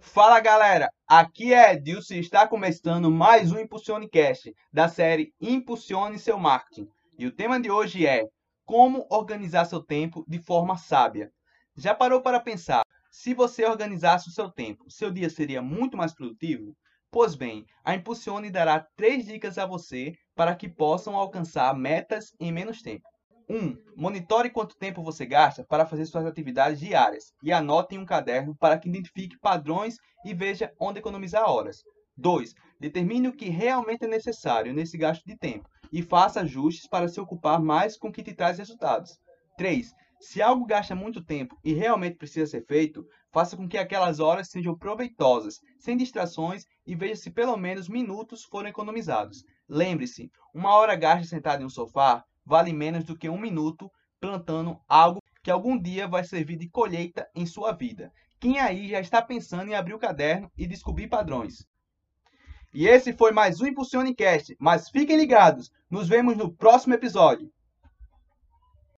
Fala galera, aqui é Edilson e está começando mais um Impulsionecast da série Impulsione seu marketing. E o tema de hoje é como organizar seu tempo de forma sábia. Já parou para pensar, se você organizasse o seu tempo, seu dia seria muito mais produtivo? Pois bem, a Impulsione dará três dicas a você para que possam alcançar metas em menos tempo. 1. Um, monitore quanto tempo você gasta para fazer suas atividades diárias e anote em um caderno para que identifique padrões e veja onde economizar horas. 2. Determine o que realmente é necessário nesse gasto de tempo e faça ajustes para se ocupar mais com o que te traz resultados. 3. Se algo gasta muito tempo e realmente precisa ser feito, faça com que aquelas horas sejam proveitosas, sem distrações e veja se pelo menos minutos foram economizados. Lembre-se, uma hora gasta sentado em um sofá vale menos do que um minuto plantando algo que algum dia vai servir de colheita em sua vida. Quem aí já está pensando em abrir o caderno e descobrir padrões? E esse foi mais um Impulsionecast, mas fiquem ligados, nos vemos no próximo episódio.